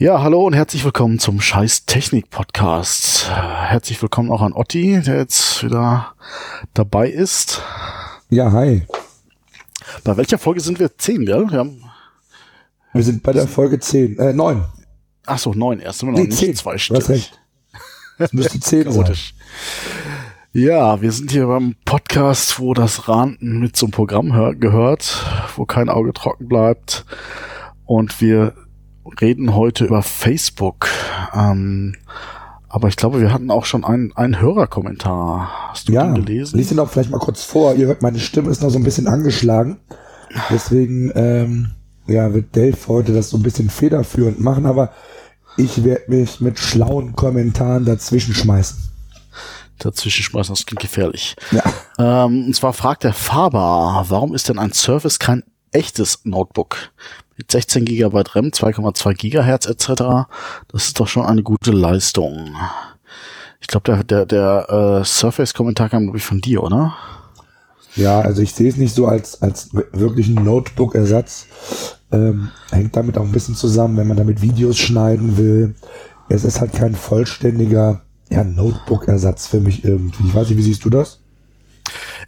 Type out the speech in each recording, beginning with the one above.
Ja, hallo und herzlich willkommen zum Scheiß Technik Podcast. Herzlich willkommen auch an Otti, der jetzt wieder dabei ist. Ja, hi. Bei welcher Folge sind wir? Zehn, gell? Wir, haben wir sind bei der Folge zehn, äh, neun. Ach so, neun erst. Wir noch nee, nicht zehn. zwei Stück. Hast recht. Es müsste zehn sein. Ja, wir sind hier beim Podcast, wo das Ranten mit zum Programm gehört, wo kein Auge trocken bleibt. Und wir reden heute über Facebook. Ähm, aber ich glaube, wir hatten auch schon einen, einen Hörerkommentar. Hast du ja, den gelesen? Lies ihn auch vielleicht mal kurz vor. Ihr hört, meine Stimme ist noch so ein bisschen angeschlagen. Deswegen ähm, ja, wird Dave heute das so ein bisschen federführend machen, aber ich werde mich mit schlauen Kommentaren dazwischen schmeißen. Dazwischen schmeißen, das klingt gefährlich. Ja. Ähm, und zwar fragt der Faber, warum ist denn ein Surface kein echtes Notebook? Mit 16 GB RAM, 2,2 Gigahertz etc. Das ist doch schon eine gute Leistung. Ich glaube, der, der, der äh, Surface-Kommentar kam, glaube ich, von dir, oder? Ja, also ich sehe es nicht so als, als wirklichen Notebook-Ersatz. Ähm, hängt damit auch ein bisschen zusammen, wenn man damit Videos schneiden will. Es ist halt kein vollständiger ja, Notebook-Ersatz für mich irgendwie. Ich weiß nicht, wie siehst du das?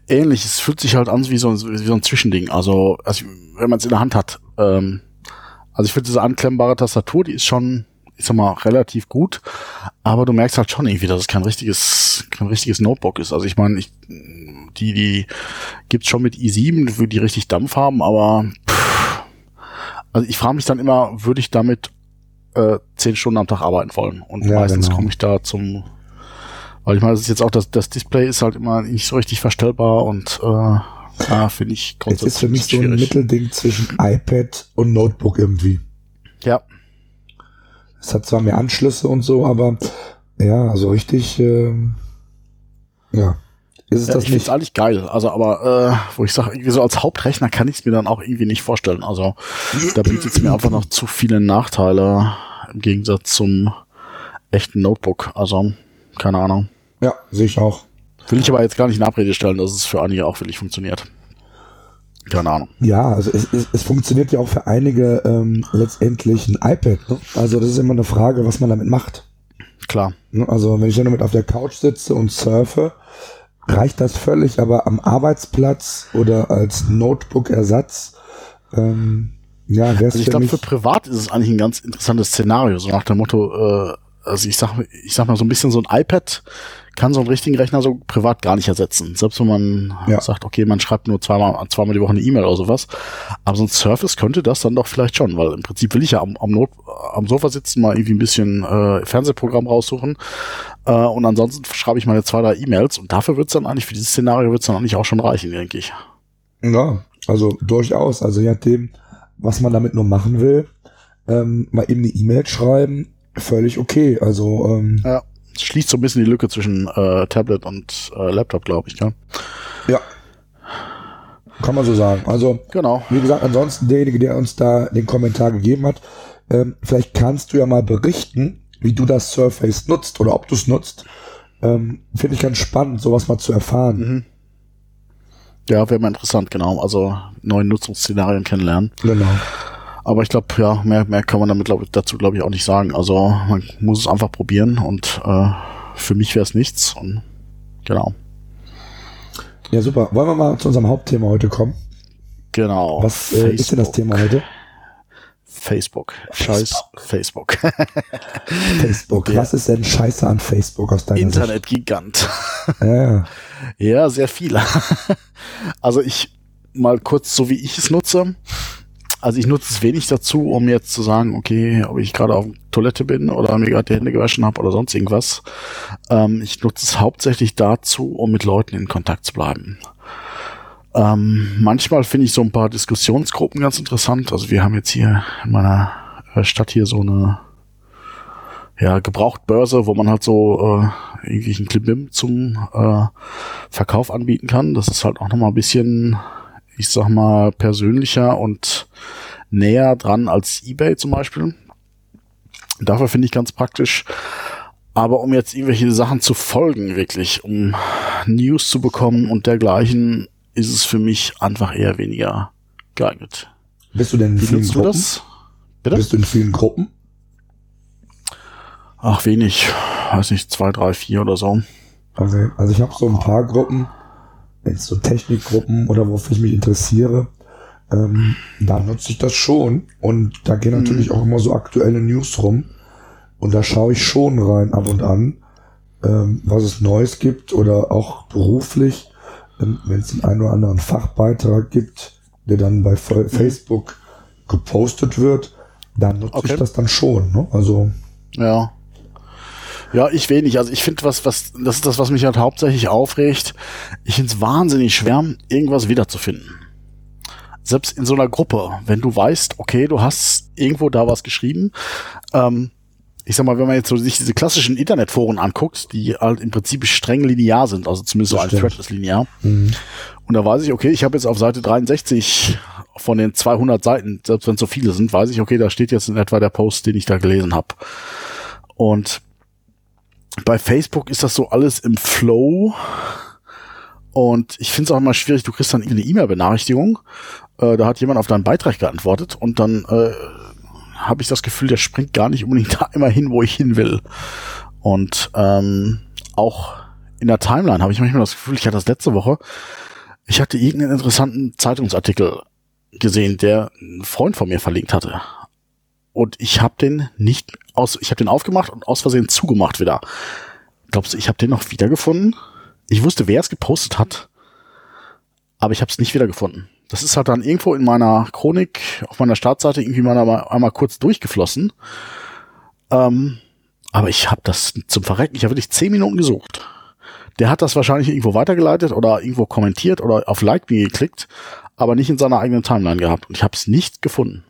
Ähnlich, es fühlt sich halt an wie so ein, wie so ein Zwischending. Also, also wenn man es in der Hand hat, ähm, also ich finde diese anklemmbare Tastatur, die ist schon, ich sag mal, relativ gut, aber du merkst halt schon irgendwie, dass es kein richtiges, kein richtiges Notebook ist. Also ich meine, ich, die, die gibt's schon mit i7, die richtig Dampf haben, aber pff, also ich frage mich dann immer, würde ich damit äh, zehn Stunden am Tag arbeiten wollen? Und ja, meistens genau. komme ich da zum weil ich meine, das ist jetzt auch das, das Display ist halt immer nicht so richtig verstellbar und äh, Ah, finde ich grundsätzlich. Es ist für mich so ein Mittelding zwischen iPad und Notebook irgendwie. Ja. Es hat zwar mehr Anschlüsse und so, aber ja, also richtig, äh, ja. Ist es ja, das ich es eigentlich geil. Also, aber äh, wo ich sage, irgendwie so als Hauptrechner kann ich es mir dann auch irgendwie nicht vorstellen. Also, da bietet es mir einfach noch zu viele Nachteile im Gegensatz zum echten Notebook. Also, keine Ahnung. Ja, sehe ich auch. Will ich aber jetzt gar nicht in Abrede stellen, dass es für einige auch wirklich funktioniert. Keine Ahnung. Ja, also es, es, es funktioniert ja auch für einige ähm, letztendlich ein iPad. Ne? Also das ist immer eine Frage, was man damit macht. Klar. Ne? Also wenn ich dann damit auf der Couch sitze und surfe, reicht das völlig, aber am Arbeitsplatz oder als Notebook-Ersatz, ähm, ja, also ich glaube, für privat ist es eigentlich ein ganz interessantes Szenario, so nach dem Motto, äh, also ich sag, ich sag mal so ein bisschen so ein iPad kann so einen richtigen Rechner so privat gar nicht ersetzen. Selbst wenn man ja. sagt, okay, man schreibt nur zweimal, zweimal die Woche eine E-Mail oder sowas. Aber so ein Surface könnte das dann doch vielleicht schon, weil im Prinzip will ich ja am, am, Not, am Sofa sitzen, mal irgendwie ein bisschen äh, Fernsehprogramm raussuchen. Äh, und ansonsten schreibe ich meine zwei, drei E-Mails und dafür wird's dann eigentlich, für dieses Szenario wird's dann eigentlich auch schon reichen, denke ich. Ja, also durchaus. Also je nachdem, was man damit nur machen will, ähm, mal eben eine E-Mail schreiben, völlig okay. Also ähm, ja schließt so ein bisschen die Lücke zwischen äh, Tablet und äh, Laptop, glaube ich, ja. Ja. Kann man so sagen. Also, genau. wie gesagt, ansonsten derjenige, der uns da den Kommentar gegeben hat, ähm, vielleicht kannst du ja mal berichten, wie du das Surface nutzt oder ob du es nutzt. Ähm, Finde ich ganz spannend, sowas mal zu erfahren. Mhm. Ja, wäre mal interessant, genau. Also neue Nutzungsszenarien kennenlernen. Genau. Aber ich glaube, ja, mehr, mehr kann man damit glaub, dazu, glaube ich, auch nicht sagen. Also man muss es einfach probieren und äh, für mich wäre es nichts. Und genau. Ja, super. Wollen wir mal zu unserem Hauptthema heute kommen? Genau. Was äh, ist denn das Thema heute? Facebook. Scheiß Facebook. Facebook. Der Was ist denn scheiße an Facebook aus deiner Internet-Gigant. Ja. ja, sehr viele. also ich mal kurz, so wie ich es nutze. Also ich nutze es wenig dazu, um jetzt zu sagen, okay, ob ich gerade auf Toilette bin oder mir gerade die Hände gewaschen habe oder sonst irgendwas. Ähm, ich nutze es hauptsächlich dazu, um mit Leuten in Kontakt zu bleiben. Ähm, manchmal finde ich so ein paar Diskussionsgruppen ganz interessant. Also wir haben jetzt hier in meiner äh, Stadt hier so eine ja, Gebrauchtbörse, wo man halt so äh, irgendwie ein Klimbim zum äh, Verkauf anbieten kann. Das ist halt auch nochmal ein bisschen ich sag mal, persönlicher und näher dran als eBay zum Beispiel. Dafür finde ich ganz praktisch. Aber um jetzt irgendwelche Sachen zu folgen, wirklich, um News zu bekommen und dergleichen, ist es für mich einfach eher weniger geeignet. Bist du denn in Wie vielen Gruppen? Das? Bitte? Bist du in vielen Gruppen? Ach, wenig. Weiß nicht, zwei, drei, vier oder so. Okay. Also ich habe so ein paar Gruppen, jetzt so Technikgruppen oder wofür ich mich interessiere. Ähm, da nutze ich das schon. Und da gehen natürlich mhm. auch immer so aktuelle News rum. Und da schaue ich schon rein ab und an, ähm, was es Neues gibt oder auch beruflich, ähm, wenn es den einen oder anderen Fachbeitrag gibt, der dann bei mhm. Facebook gepostet wird, dann nutze okay. ich das dann schon. Ne? Also ja. Ja, ich wenig. Also ich finde, was, was, das ist das, was mich halt hauptsächlich aufregt. Ich finde es wahnsinnig schwer, irgendwas wiederzufinden. Selbst in so einer Gruppe, wenn du weißt, okay, du hast irgendwo da was geschrieben, ähm, ich sag mal, wenn man jetzt so sich diese klassischen Internetforen anguckt, die halt im Prinzip streng linear sind, also zumindest das so ein Thread ist linear. Mhm. Und da weiß ich, okay, ich habe jetzt auf Seite 63 von den 200 Seiten, selbst wenn es so viele sind, weiß ich, okay, da steht jetzt in etwa der Post, den ich da gelesen habe. Und bei Facebook ist das so alles im Flow. Und ich finde es auch immer schwierig, du kriegst dann eine E-Mail-Benachrichtigung. Äh, da hat jemand auf deinen Beitrag geantwortet und dann äh, habe ich das Gefühl, der springt gar nicht unbedingt da immer hin, wo ich hin will. Und ähm, auch in der Timeline habe ich manchmal das Gefühl, ich hatte das letzte Woche, ich hatte irgendeinen interessanten Zeitungsartikel gesehen, der ein Freund von mir verlinkt hatte. Und ich habe den nicht aus, ich habe den aufgemacht und aus Versehen zugemacht wieder. Glaubst du, ich habe den noch wiedergefunden? Ich wusste, wer es gepostet hat, aber ich habe es nicht wiedergefunden. Das ist halt dann irgendwo in meiner Chronik auf meiner Startseite irgendwie mal einmal, einmal kurz durchgeflossen. Ähm, aber ich habe das zum Verrecken, ich habe wirklich zehn Minuten gesucht. Der hat das wahrscheinlich irgendwo weitergeleitet oder irgendwo kommentiert oder auf Like geklickt, aber nicht in seiner eigenen Timeline gehabt. Und ich habe es nicht gefunden.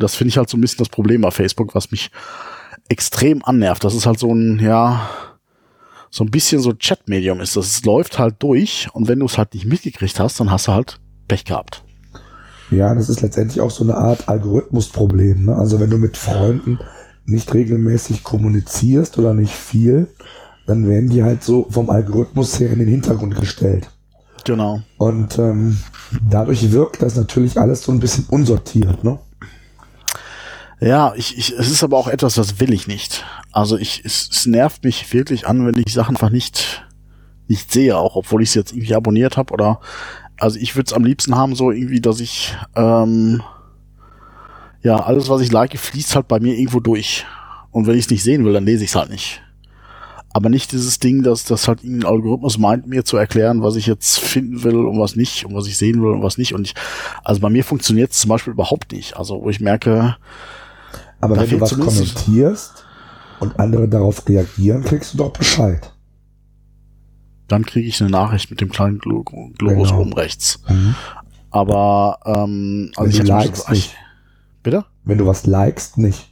Und das finde ich halt so ein bisschen das Problem bei Facebook, was mich extrem annervt. Das ist halt so ein, ja, so ein bisschen so Chat-Medium ist. Das läuft halt durch und wenn du es halt nicht mitgekriegt hast, dann hast du halt Pech gehabt. Ja, das ist letztendlich auch so eine Art Algorithmusproblem. Ne? Also wenn du mit Freunden nicht regelmäßig kommunizierst oder nicht viel, dann werden die halt so vom Algorithmus her in den Hintergrund gestellt. Genau. Und ähm, dadurch wirkt das natürlich alles so ein bisschen unsortiert, ne? Ja, ich, ich, es ist aber auch etwas, das will ich nicht. Also ich, es, es nervt mich wirklich an, wenn ich Sachen einfach nicht, nicht sehe, auch obwohl ich es jetzt irgendwie abonniert habe oder also ich würde es am liebsten haben, so irgendwie, dass ich ähm, ja, alles, was ich like, fließt halt bei mir irgendwo durch. Und wenn ich es nicht sehen will, dann lese ich es halt nicht. Aber nicht dieses Ding, dass das halt irgendein Algorithmus meint, mir zu erklären, was ich jetzt finden will und was nicht und was ich sehen will und was nicht. Und ich, also bei mir funktioniert es zum Beispiel überhaupt nicht. Also wo ich merke, aber wenn du was kommentierst und andere darauf reagieren, kriegst du doch Bescheid. Dann kriege ich eine Nachricht mit dem kleinen Glo Globus genau. oben rechts. Mhm. Aber ähm, also wenn du likest nicht. Bitte? Wenn du was likest, nicht.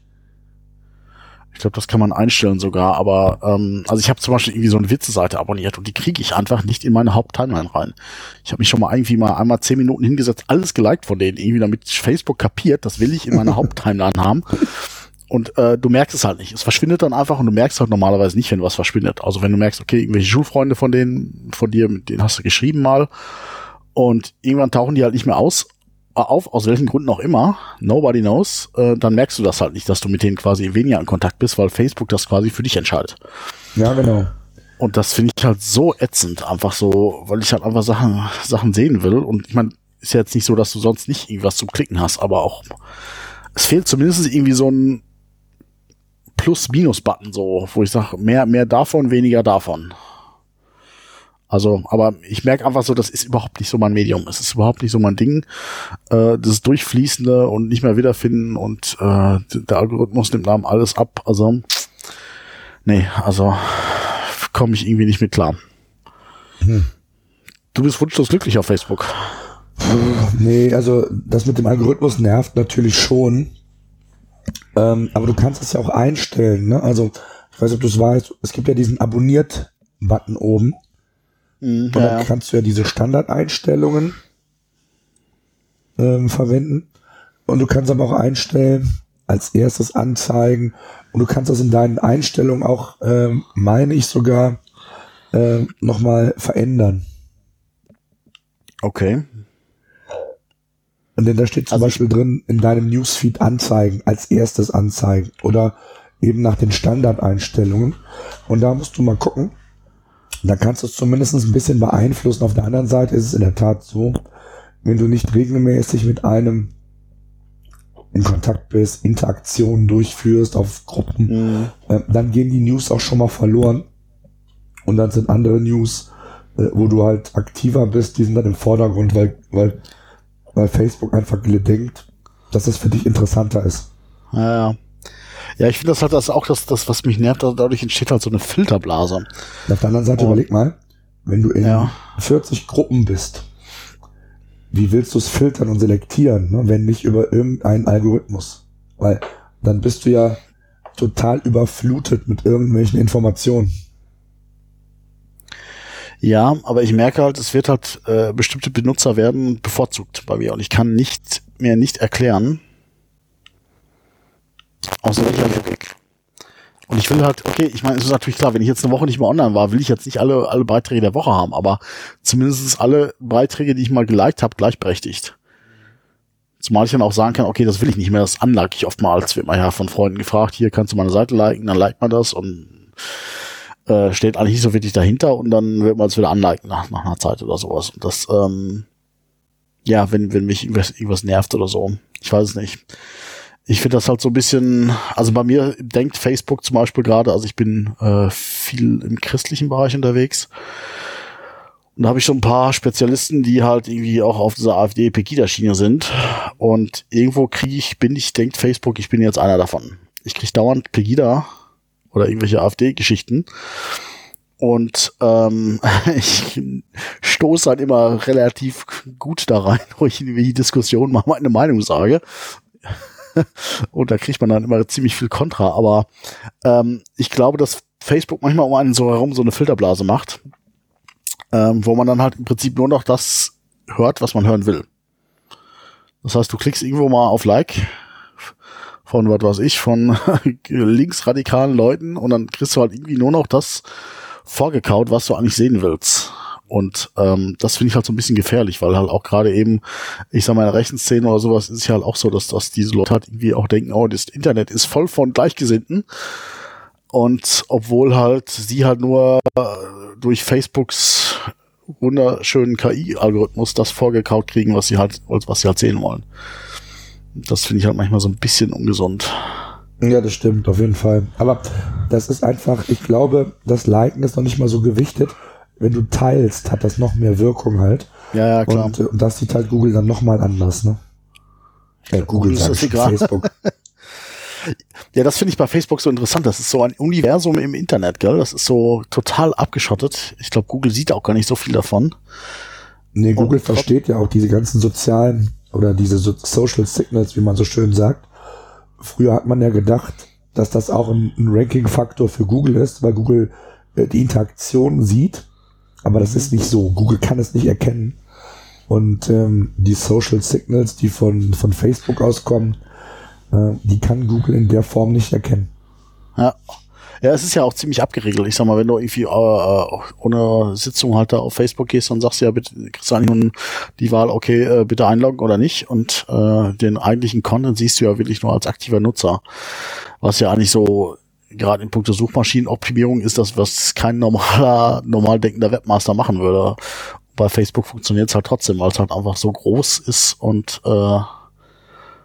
Ich glaube, das kann man einstellen sogar, aber ähm, also ich habe zum Beispiel irgendwie so eine Witze-Seite abonniert und die kriege ich einfach nicht in meine Haupttimeline rein. Ich habe mich schon mal irgendwie mal einmal zehn Minuten hingesetzt, alles geliked von denen, irgendwie damit Facebook kapiert, das will ich in meiner Haupttimeline haben. Und äh, du merkst es halt nicht. Es verschwindet dann einfach und du merkst halt normalerweise nicht, wenn was verschwindet. Also wenn du merkst, okay, irgendwelche Schulfreunde von denen, von dir, mit denen hast du geschrieben mal und irgendwann tauchen die halt nicht mehr aus auf, aus welchen Gründen auch immer, nobody knows, äh, dann merkst du das halt nicht, dass du mit denen quasi weniger in Kontakt bist, weil Facebook das quasi für dich entscheidet. Ja, genau. Und das finde ich halt so ätzend, einfach so, weil ich halt einfach Sachen, Sachen sehen will. Und ich meine, ist ja jetzt nicht so, dass du sonst nicht irgendwas zum Klicken hast, aber auch, es fehlt zumindest irgendwie so ein Plus-Minus-Button, so, wo ich sage, mehr, mehr davon, weniger davon. Also, aber ich merke einfach so, das ist überhaupt nicht so mein Medium. Es ist überhaupt nicht so mein Ding. Äh, das Durchfließende und nicht mehr wiederfinden und äh, der Algorithmus nimmt einem alles ab. Also, nee, also komme ich irgendwie nicht mit klar. Hm. Du bist wunschlos glücklich auf Facebook. Nee, also das mit dem Algorithmus nervt natürlich schon. Ähm, aber du kannst es ja auch einstellen. Ne? Also, ich weiß nicht, ob du es weißt, es gibt ja diesen Abonniert-Button oben. Mhm, und dann ja. kannst du ja diese Standardeinstellungen ähm, verwenden. Und du kannst aber auch einstellen, als erstes anzeigen. Und du kannst das in deinen Einstellungen auch, ähm, meine ich sogar, äh, nochmal verändern. Okay. Und denn da steht zum also Beispiel drin, in deinem Newsfeed anzeigen, als erstes anzeigen. Oder eben nach den Standardeinstellungen. Und da musst du mal gucken. Da kannst du es zumindest ein bisschen beeinflussen. Auf der anderen Seite ist es in der Tat so, wenn du nicht regelmäßig mit einem in Kontakt bist, Interaktionen durchführst auf Gruppen, mhm. äh, dann gehen die News auch schon mal verloren. Und dann sind andere News, äh, wo du halt aktiver bist, die sind dann im Vordergrund, weil, weil, weil Facebook einfach denkt, dass es für dich interessanter ist. Ja, ja. Ja, ich finde das halt das auch das, das, was mich nervt, dadurch entsteht halt so eine Filterblase. Auf der anderen Seite Und, überleg mal, wenn du in ja. 40 Gruppen bist, wie willst du es filtern und selektieren, ne, wenn nicht über irgendeinen Algorithmus? Weil dann bist du ja total überflutet mit irgendwelchen Informationen. Ja, aber ich merke halt, es wird halt, äh, bestimmte Benutzer werden bevorzugt bei mir und ich kann nicht mir nicht erklären, aus welcher Logik. Und ich will halt, okay, ich meine, es ist natürlich klar, wenn ich jetzt eine Woche nicht mehr online war, will ich jetzt nicht alle, alle Beiträge der Woche haben, aber zumindest alle Beiträge, die ich mal geliked habe, gleichberechtigt. Zumal ich dann auch sagen kann, okay, das will ich nicht mehr, das unlike ich oftmals, wird man ja von Freunden gefragt, hier kannst du meine Seite liken, dann liked man das und äh, steht eigentlich nicht so wirklich dahinter und dann wird man es wieder unliken nach, nach einer Zeit oder sowas. Und das, ähm, ja, wenn, wenn mich irgendwas, irgendwas nervt oder so. Ich weiß es nicht ich finde das halt so ein bisschen, also bei mir denkt Facebook zum Beispiel gerade, also ich bin äh, viel im christlichen Bereich unterwegs. Und da habe ich schon ein paar Spezialisten, die halt irgendwie auch auf dieser AfD-Pegida-Schiene sind. Und irgendwo kriege ich, bin ich, denkt Facebook, ich bin jetzt einer davon. Ich kriege dauernd Pegida oder irgendwelche AfD-Geschichten. Und ähm, ich stoße halt immer relativ gut da rein, wo ich in die Diskussion mal meine Meinung sage. und da kriegt man dann immer ziemlich viel Kontra. Aber ähm, ich glaube, dass Facebook manchmal um einen so herum so eine Filterblase macht, ähm, wo man dann halt im Prinzip nur noch das hört, was man hören will. Das heißt, du klickst irgendwo mal auf Like von, was weiß ich, von linksradikalen Leuten und dann kriegst du halt irgendwie nur noch das vorgekaut, was du eigentlich sehen willst. Und ähm, das finde ich halt so ein bisschen gefährlich, weil halt auch gerade eben, ich sag mal, in der rechten Szene oder sowas ist ja halt auch so, dass, dass diese Leute halt irgendwie auch denken, oh, das Internet ist voll von Gleichgesinnten. Und obwohl halt sie halt nur durch Facebooks wunderschönen KI-Algorithmus das vorgekaut kriegen, was sie halt, was sie halt sehen wollen. Das finde ich halt manchmal so ein bisschen ungesund. Ja, das stimmt, auf jeden Fall. Aber das ist einfach, ich glaube, das Liken ist noch nicht mal so gewichtet wenn du teilst, hat das noch mehr Wirkung halt. Ja, ja, klar. Und, und das sieht halt Google dann nochmal anders, ne? Äh, Google, Google sagt Facebook. ja, das finde ich bei Facebook so interessant. Das ist so ein Universum im Internet, gell? Das ist so total abgeschottet. Ich glaube, Google sieht auch gar nicht so viel davon. Nee, Google und versteht ja auch diese ganzen sozialen oder diese so Social Signals, wie man so schön sagt. Früher hat man ja gedacht, dass das auch ein, ein Ranking-Faktor für Google ist, weil Google äh, die Interaktion sieht aber das ist nicht so. Google kann es nicht erkennen. Und ähm, die Social Signals, die von, von Facebook auskommen, äh, die kann Google in der Form nicht erkennen. Ja. Ja, es ist ja auch ziemlich abgeregelt. Ich sag mal, wenn du irgendwie äh, äh ohne Sitzung halt da auf Facebook gehst und sagst ja, bitte kriegst du nun die Wahl, okay, äh, bitte einloggen oder nicht. Und äh, den eigentlichen Content siehst du ja wirklich nur als aktiver Nutzer. Was ja eigentlich so gerade in puncto Suchmaschinenoptimierung ist das, was kein normaler, normal denkender Webmaster machen würde. Bei Facebook funktioniert es halt trotzdem, weil es halt einfach so groß ist und äh,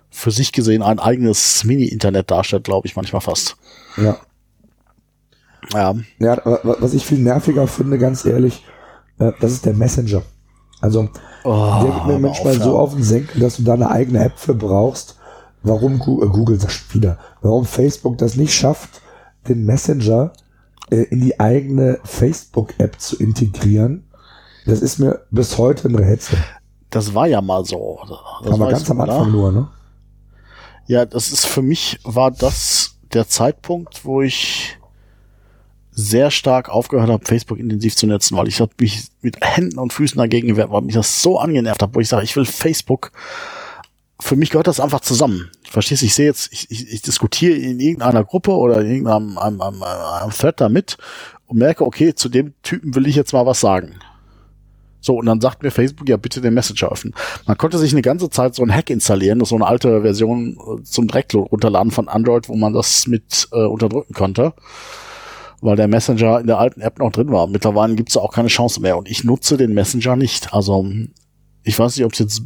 für sich gesehen ein eigenes Mini-Internet darstellt, glaube ich, manchmal fast. Ja. Ja. Ja, was ich viel nerviger finde, ganz ehrlich, äh, das ist der Messenger. Also, oh, der geht mir manchmal auf, so auf den Senkel, dass du da eine eigene App für brauchst. Warum Google, äh, Google sagt wieder, warum Facebook das nicht schafft, den Messenger äh, in die eigene Facebook-App zu integrieren, das ist mir bis heute ein Rätsel. Das war ja mal so. Das Aber ganz am Anfang nur, ne? Ja, das ist für mich war das der Zeitpunkt, wo ich sehr stark aufgehört habe, Facebook intensiv zu nutzen, weil ich mich mit Händen und Füßen dagegen gewehrt, weil mich das so angenervt hat, wo ich sage, ich will Facebook. Für mich gehört das einfach zusammen. Verstehst du, ich sehe jetzt, ich, ich, ich diskutiere in irgendeiner Gruppe oder in irgendeinem einem, einem, einem Thread da mit und merke, okay, zu dem Typen will ich jetzt mal was sagen. So, und dann sagt mir Facebook, ja, bitte den Messenger öffnen. Man konnte sich eine ganze Zeit so ein Hack installieren, so eine alte Version äh, zum direkt runterladen von Android, wo man das mit äh, unterdrücken konnte, weil der Messenger in der alten App noch drin war. Mittlerweile gibt es auch keine Chance mehr und ich nutze den Messenger nicht. Also ich weiß nicht, ob es jetzt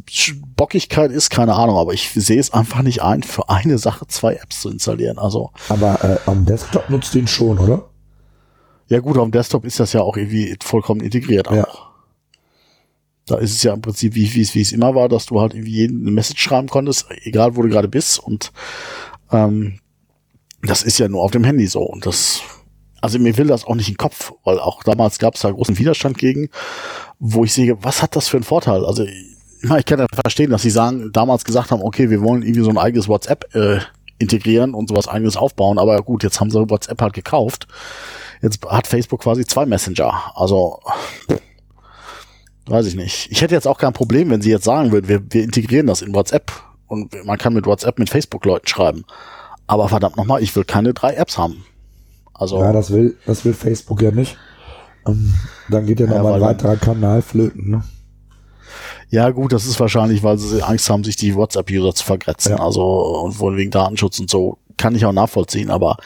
Bockigkeit ist, keine Ahnung, aber ich sehe es einfach nicht ein, für eine Sache zwei Apps zu installieren. Also. Aber äh, am Desktop nutzt du ihn schon, oder? Ja gut, am Desktop ist das ja auch irgendwie vollkommen integriert auch. Ja. Da ist es ja im Prinzip, wie, wie, wie es immer war, dass du halt irgendwie jeden eine Message schreiben konntest, egal wo du gerade bist. Und ähm, das ist ja nur auf dem Handy so. Und das, also mir will das auch nicht in den Kopf, weil auch damals gab es da großen Widerstand gegen, wo ich sehe, was hat das für einen Vorteil? Also ich kann ja verstehen, dass sie sagen, damals gesagt haben, okay, wir wollen irgendwie so ein eigenes WhatsApp äh, integrieren und sowas eigenes aufbauen, aber gut, jetzt haben sie WhatsApp halt gekauft. Jetzt hat Facebook quasi zwei Messenger. Also Weiß ich nicht. Ich hätte jetzt auch kein Problem, wenn sie jetzt sagen würden, wir, wir integrieren das in WhatsApp und man kann mit WhatsApp mit Facebook-Leuten schreiben. Aber verdammt nochmal, ich will keine drei Apps haben. Also. Ja, das will, das will Facebook ja nicht. Ähm, dann geht ja nochmal ein weiterer Kanal flöten, ne? Ja, gut, das ist wahrscheinlich, weil sie Angst haben, sich die WhatsApp-User zu vergrätzen. Ja. Also, und wohl wegen Datenschutz und so. Kann ich auch nachvollziehen, aber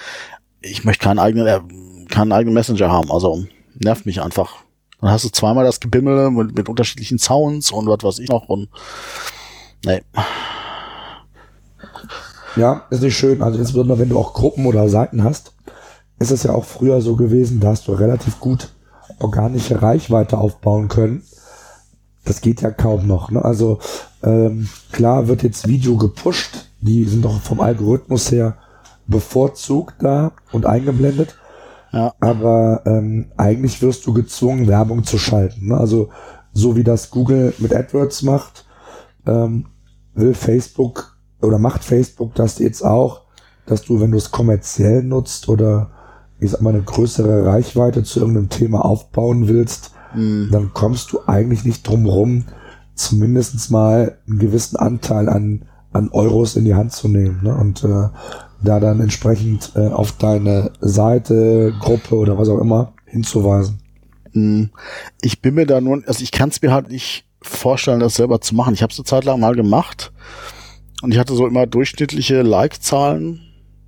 ich möchte keinen eigenen, äh, keinen eigenen Messenger haben. Also, nervt mich einfach. Dann hast du zweimal das Gebimmel mit, mit unterschiedlichen Sounds und was weiß ich noch und nee. Ja, ist nicht schön. Also insbesondere wenn du auch Gruppen oder Seiten hast, ist es ja auch früher so gewesen, da hast du relativ gut organische Reichweite aufbauen können. Das geht ja kaum noch. Ne? Also ähm, klar wird jetzt Video gepusht, die sind doch vom Algorithmus her bevorzugt da und eingeblendet. Ja. Aber ähm, eigentlich wirst du gezwungen, Werbung zu schalten. Ne? Also so wie das Google mit AdWords macht, ähm, will Facebook oder macht Facebook das jetzt auch, dass du, wenn du es kommerziell nutzt oder ich sag mal eine größere Reichweite zu irgendeinem Thema aufbauen willst, mhm. dann kommst du eigentlich nicht drum rum, zumindest mal einen gewissen Anteil an, an Euros in die Hand zu nehmen. Ne? Und äh, da dann entsprechend äh, auf deine Seite, Gruppe oder was auch immer hinzuweisen. Hm. Ich bin mir da nur, also ich kann es mir halt nicht vorstellen, das selber zu machen. Ich habe es eine Zeit lang mal gemacht und ich hatte so immer durchschnittliche Like-Zahlen.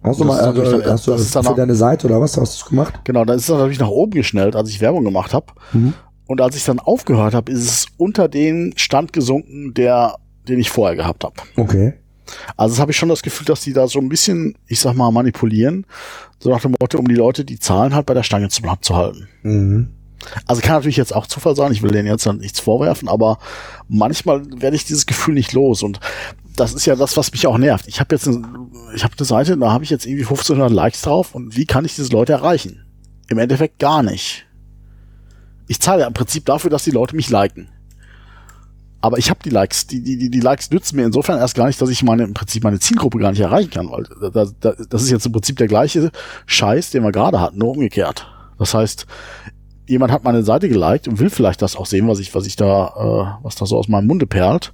Hast du mal, also, dann, hast du das ist dann für deine Seite oder was hast du gemacht? Genau, dann ist es natürlich nach oben geschnellt, als ich Werbung gemacht habe. Mhm. Und als ich dann aufgehört habe, ist es unter den Stand gesunken, der, den ich vorher gehabt habe. Okay. Also das habe ich schon das Gefühl, dass die da so ein bisschen, ich sag mal, manipulieren. So nach dem Motto, um die Leute die Zahlen halt bei der Stange zu, zu halten. Mhm. Also kann natürlich jetzt auch Zufall sein, ich will denen jetzt nichts vorwerfen, aber manchmal werde ich dieses Gefühl nicht los und das ist ja das, was mich auch nervt. Ich habe jetzt eine, ich habe eine Seite, da habe ich jetzt irgendwie 1500 Likes drauf und wie kann ich diese Leute erreichen? Im Endeffekt gar nicht. Ich zahle ja im Prinzip dafür, dass die Leute mich liken. Aber ich habe die Likes, die, die, die Likes nützen mir insofern erst gar nicht, dass ich meine, im Prinzip meine Zielgruppe gar nicht erreichen kann, weil da, da, das ist jetzt im Prinzip der gleiche Scheiß, den wir gerade hatten, nur umgekehrt. Das heißt, jemand hat meine Seite geliked und will vielleicht das auch sehen, was ich, was ich da, äh, was da so aus meinem Munde perlt.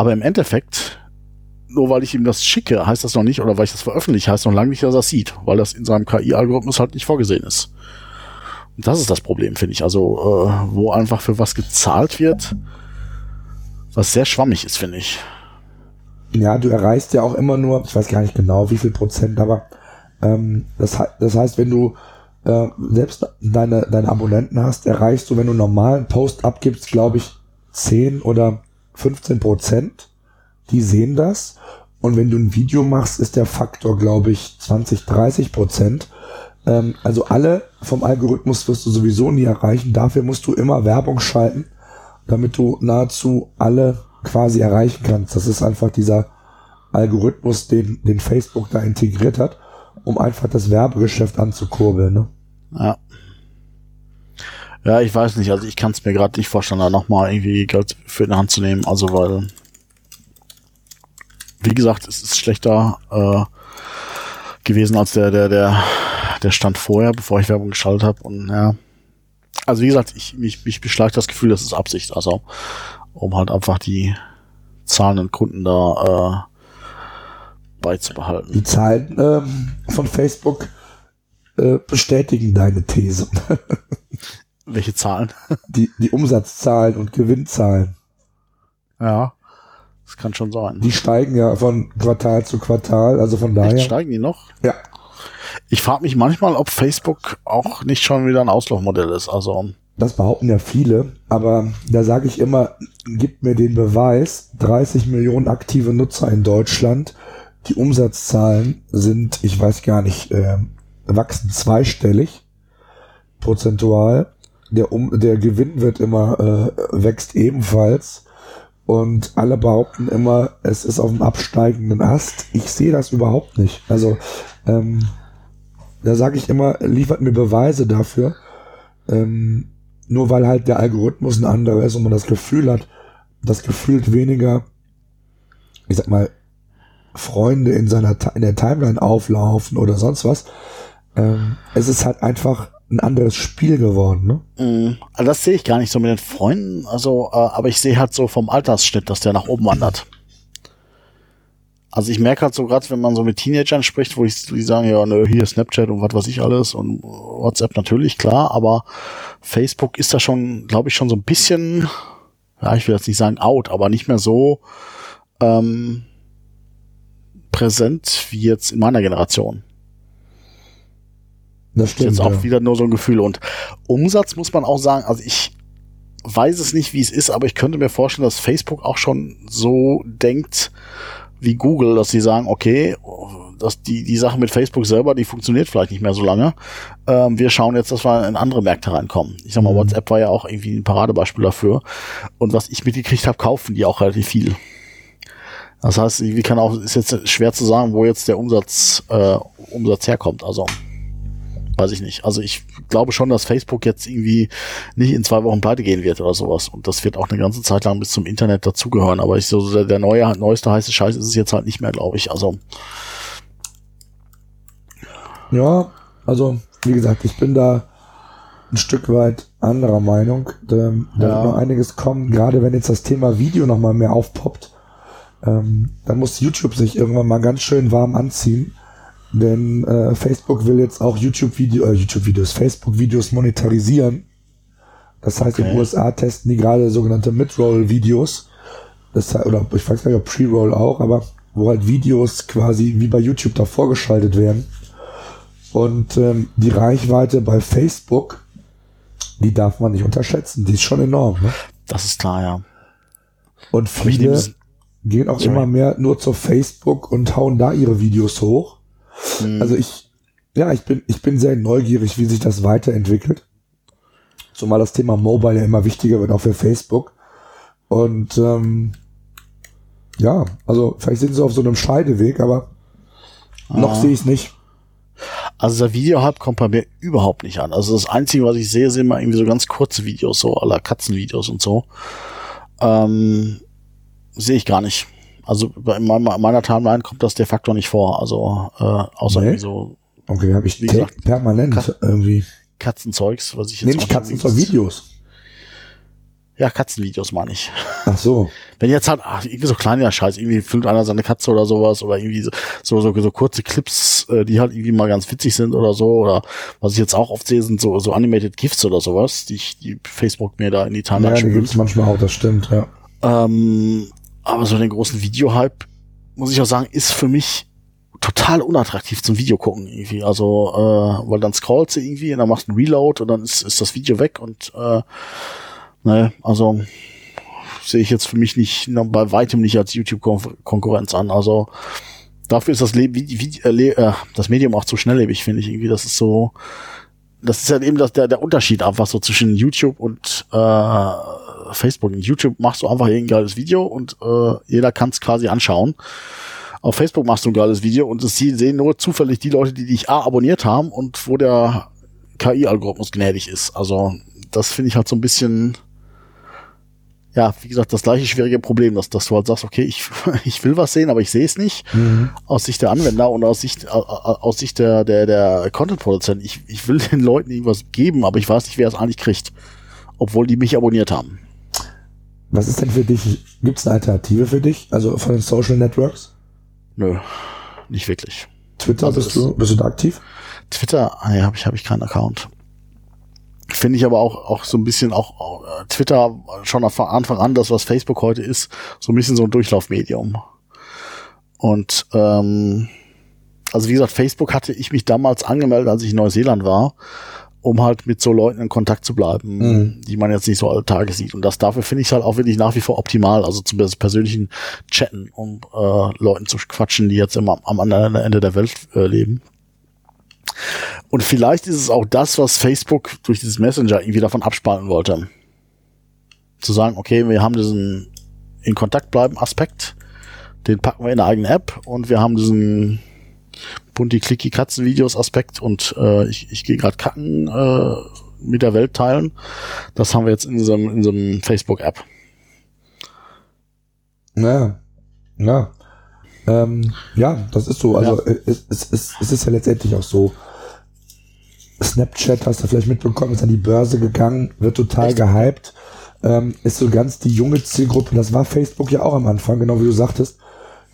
Aber im Endeffekt, nur weil ich ihm das schicke, heißt das noch nicht, oder weil ich das veröffentliche, heißt noch lange nicht, dass er das sieht, weil das in seinem KI-Algorithmus halt nicht vorgesehen ist. Und das ist das Problem, finde ich. Also, äh, wo einfach für was gezahlt wird, was sehr schwammig ist, finde ich. Ja, du erreichst ja auch immer nur, ich weiß gar nicht genau, wie viel Prozent, aber ähm, das, das heißt, wenn du äh, selbst deine, deine Abonnenten hast, erreichst du, wenn du einen normalen Post abgibst, glaube ich, 10 oder 15 Prozent. Die sehen das. Und wenn du ein Video machst, ist der Faktor, glaube ich, 20, 30 Prozent. Ähm, also alle vom Algorithmus wirst du sowieso nie erreichen. Dafür musst du immer Werbung schalten damit du nahezu alle quasi erreichen kannst. Das ist einfach dieser Algorithmus, den, den Facebook da integriert hat, um einfach das Werbegeschäft anzukurbeln. Ne? Ja. Ja, ich weiß nicht, also ich kann es mir gerade nicht vorstellen, da nochmal irgendwie Geld für in die Hand zu nehmen. Also weil, wie gesagt, es ist schlechter äh, gewesen als der, der, der, der Stand vorher, bevor ich Werbung geschaltet habe. Und ja, also wie gesagt, ich, mich, mich beschleicht das Gefühl, das ist Absicht. Also um halt einfach die zahlenden Kunden da äh, beizubehalten. Die Zahlen ähm, von Facebook äh, bestätigen deine These. Welche Zahlen? Die, die Umsatzzahlen und Gewinnzahlen. Ja, das kann schon sein. Die steigen ja von Quartal zu Quartal, also von daher. Echt, steigen die noch? Ja. Ich frage mich manchmal, ob Facebook auch nicht schon wieder ein Auslaufmodell ist. Also das behaupten ja viele, aber da sage ich immer, gib mir den Beweis, 30 Millionen aktive Nutzer in Deutschland, die Umsatzzahlen sind, ich weiß gar nicht, äh, wachsen zweistellig prozentual. Der, um, der Gewinn wird immer, äh, wächst ebenfalls. Und alle behaupten immer, es ist auf dem absteigenden Ast. Ich sehe das überhaupt nicht. Also ähm, da sage ich immer, liefert mir Beweise dafür. Ähm, nur weil halt der Algorithmus ein anderer ist und man das Gefühl hat, dass gefühlt weniger, ich sag mal, Freunde in seiner in der Timeline auflaufen oder sonst was. Ähm, es ist halt einfach ein anderes Spiel geworden, ne? Mm, also das sehe ich gar nicht so mit den Freunden, also, äh, aber ich sehe halt so vom Altersschnitt, dass der nach oben wandert. Also ich merke halt so gerade, wenn man so mit Teenagern spricht, wo ich, die sagen, ja, ne, hier Snapchat und was weiß ich alles und WhatsApp natürlich, klar, aber Facebook ist da schon, glaube ich, schon so ein bisschen, ja, ich will jetzt nicht sagen out, aber nicht mehr so ähm, präsent wie jetzt in meiner Generation. Das stimmt. Jetzt auch ja. wieder nur so ein Gefühl. Und Umsatz muss man auch sagen, also ich weiß es nicht, wie es ist, aber ich könnte mir vorstellen, dass Facebook auch schon so denkt, wie Google, dass sie sagen, okay, dass die, die Sache mit Facebook selber, die funktioniert vielleicht nicht mehr so lange. Ähm, wir schauen jetzt, dass wir in andere Märkte reinkommen. Ich sag mal, mhm. WhatsApp war ja auch irgendwie ein Paradebeispiel dafür. Und was ich mitgekriegt habe, kaufen die auch relativ viel. Das heißt, wie kann auch, ist jetzt schwer zu sagen, wo jetzt der Umsatz, äh, Umsatz herkommt. Also weiß ich nicht. Also ich glaube schon, dass Facebook jetzt irgendwie nicht in zwei Wochen pleite gehen wird oder sowas. Und das wird auch eine ganze Zeit lang bis zum Internet dazugehören. Aber ich so, der, der neue, neueste heiße Scheiß ist es jetzt halt nicht mehr, glaube ich. Also. Ja, also, wie gesagt, ich bin da ein Stück weit anderer Meinung. Da, ja. wird noch einiges kommen, gerade wenn jetzt das Thema Video nochmal mehr aufpoppt. Ähm, dann muss YouTube sich irgendwann mal ganz schön warm anziehen denn äh, Facebook will jetzt auch YouTube-Video, äh, YouTube-Videos, Facebook-Videos monetarisieren. Das heißt, okay. in den USA testen die gerade sogenannte Mid-Roll-Videos. Das, oder ich weiß gar nicht, ob Pre-Roll auch, aber wo halt Videos quasi wie bei YouTube da vorgeschaltet werden. Und ähm, die Reichweite bei Facebook, die darf man nicht unterschätzen. Die ist schon enorm. Ne? Das ist klar, ja. Und viele gehen auch Sorry. immer mehr nur zu Facebook und hauen da ihre Videos hoch. Mhm. Also ich, ja, ich bin, ich bin sehr neugierig, wie sich das weiterentwickelt. Zumal das Thema Mobile ja immer wichtiger wird, auch für Facebook. Und ähm, ja, also vielleicht sind sie auf so einem Scheideweg, aber ah. noch sehe ich es nicht. Also der Video-Hype kommt bei mir überhaupt nicht an. Also das Einzige, was ich sehe, sind immer irgendwie so ganz kurze Videos, so aller Katzenvideos und so. Ähm, sehe ich gar nicht. Also in meiner, meiner Timeline kommt das de facto nicht vor. Also äh, außer nee. so. Okay, habe ich wie gesagt, permanent Kat irgendwie. Katzenzeugs, was ich jetzt. Nämlich Katzenzeug-Videos. Ja, Katzenvideos meine ich. Ach so. Wenn jetzt halt, ach, irgendwie so kleiner Scheiß, irgendwie filmt einer seine Katze oder sowas oder irgendwie so, so, so, so kurze Clips, äh, die halt irgendwie mal ganz witzig sind oder so oder was ich jetzt auch oft sehe, sind so, so animated GIFs oder sowas, die ich, die Facebook mir da in die Timeline Ja, die gibt's manchmal auch, das stimmt, ja. Ähm, aber so den großen Video-Hype, muss ich auch sagen, ist für mich total unattraktiv zum Video gucken irgendwie. Also, äh, weil dann scrollst du irgendwie und dann machst du einen Reload und dann ist, ist das Video weg und äh, ne, also sehe ich jetzt für mich nicht bei weitem nicht als YouTube-Konkurrenz an. Also dafür ist das, Le wie, äh, äh, das Medium auch zu schnelllebig, finde ich irgendwie. Das ist so, das ist halt eben das, der, der Unterschied einfach so zwischen YouTube und äh, Facebook. In YouTube machst du einfach ein geiles Video und äh, jeder kann es quasi anschauen. Auf Facebook machst du ein geiles Video und es sehen nur zufällig die Leute, die dich A abonniert haben und wo der KI-Algorithmus gnädig ist. Also das finde ich halt so ein bisschen, ja, wie gesagt, das gleiche schwierige Problem, dass, dass du halt sagst, okay, ich, ich will was sehen, aber ich sehe es nicht. Mhm. Aus Sicht der Anwender und aus Sicht, aus Sicht der, der, der Content-Produzenten. Ich, ich will den Leuten irgendwas geben, aber ich weiß nicht, wer es eigentlich kriegt. Obwohl die mich abonniert haben. Was ist denn für dich, gibt es eine Alternative für dich? Also von den Social Networks? Nö, nicht wirklich. Twitter, also bist, du, bist du da aktiv? Twitter, nee, habe ich, hab ich keinen Account. finde ich aber auch, auch so ein bisschen auch, auch äh, Twitter schon von Anfang an, das was Facebook heute ist, so ein bisschen so ein Durchlaufmedium. Und ähm, also wie gesagt, Facebook hatte ich mich damals angemeldet, als ich in Neuseeland war, um halt mit so Leuten in Kontakt zu bleiben, mhm. die man jetzt nicht so alle Tage sieht. Und das dafür finde ich halt auch wirklich nach wie vor optimal, also zum persönlichen Chatten, um äh, Leuten zu quatschen, die jetzt immer am anderen Ende der Welt äh, leben. Und vielleicht ist es auch das, was Facebook durch dieses Messenger irgendwie davon abspalten wollte. Zu sagen, okay, wir haben diesen in Kontakt bleiben Aspekt, den packen wir in eine eigene App und wir haben diesen bunti clicky Katzen Videos Aspekt und äh, ich, ich gehe gerade kacken äh, mit der Welt teilen. Das haben wir jetzt in so einem, in so einem Facebook App. Ja, ja. Ähm, ja, das ist so. Also ja. es, es, es, es ist ja letztendlich auch so. Snapchat, hast du vielleicht mitbekommen, ist an die Börse gegangen, wird total Echt? gehypt. Ähm, ist so ganz die junge Zielgruppe. Das war Facebook ja auch am Anfang, genau wie du sagtest.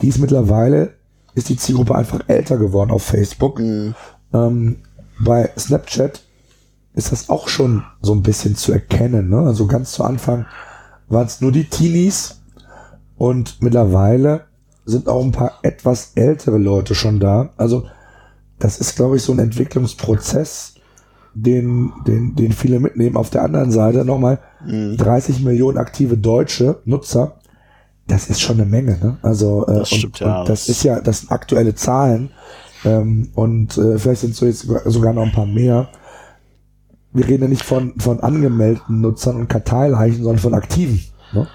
Die ist mittlerweile, ist die Zielgruppe einfach älter geworden auf Facebook. Mhm. Ähm, bei Snapchat ist das auch schon so ein bisschen zu erkennen. Ne? Also ganz zu Anfang waren es nur die Teenies und mittlerweile sind auch ein paar etwas ältere Leute schon da. Also das ist, glaube ich, so ein Entwicklungsprozess, den, den, den viele mitnehmen. Auf der anderen Seite nochmal mhm. 30 Millionen aktive deutsche Nutzer. Das ist schon eine Menge, ne? Also, äh, das stimmt, und, ja. Und das ist ja, das sind aktuelle Zahlen. Ähm, und äh, vielleicht sind so jetzt sogar noch ein paar mehr. Wir reden ja nicht von, von angemeldeten Nutzern und Karteileichen, sondern von aktiven. Ne?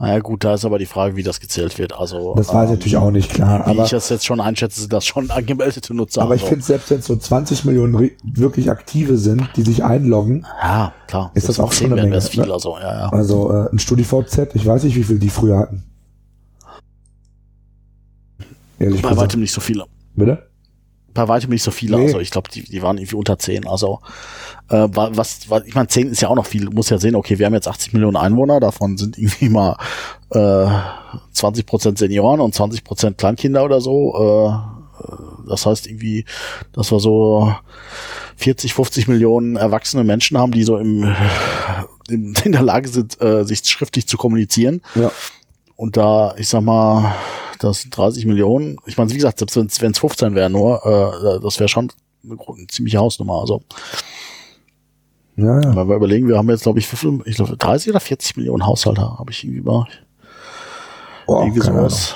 Naja gut, da ist aber die Frage, wie das gezählt wird. Also Das weiß ich ähm, natürlich auch nicht, klar. Wie aber, ich das jetzt schon einschätze, sind das schon angemeldete Nutzer. Aber ich finde, selbst wenn es so 20 Millionen wirklich aktive sind, die sich einloggen, ja, klar. ist das, das auch schon eine Menge. Viel, ne? also, ja, ja. also äh, ein StudiVZ, ich weiß nicht, wie viel die früher hatten. Ehrlich Bei gesagt. weitem nicht so viele. Bitte? Bei weitem nicht so viele. Nee. Also ich glaube, die, die waren irgendwie unter 10. Also äh, was, was, ich meine, 10 ist ja auch noch viel. Du musst ja sehen, okay, wir haben jetzt 80 Millionen Einwohner, davon sind irgendwie mal äh, 20 Prozent Senioren und 20 Prozent Kleinkinder oder so. Äh, das heißt irgendwie, dass wir so 40, 50 Millionen erwachsene Menschen haben, die so im, in, in der Lage sind, äh, sich schriftlich zu kommunizieren. Ja. Und da, ich sag mal, das sind 30 Millionen. Ich meine, wie gesagt, selbst wenn es 15 wäre nur, äh, das wäre schon eine, eine ziemliche Hausnummer. Also ja, ja. Wenn wir überlegen, wir haben jetzt, glaube ich, wie viel, ich glaube, 30 oder 40 Millionen Haushalte habe ich irgendwie mal. Oh, irgendwie sowas.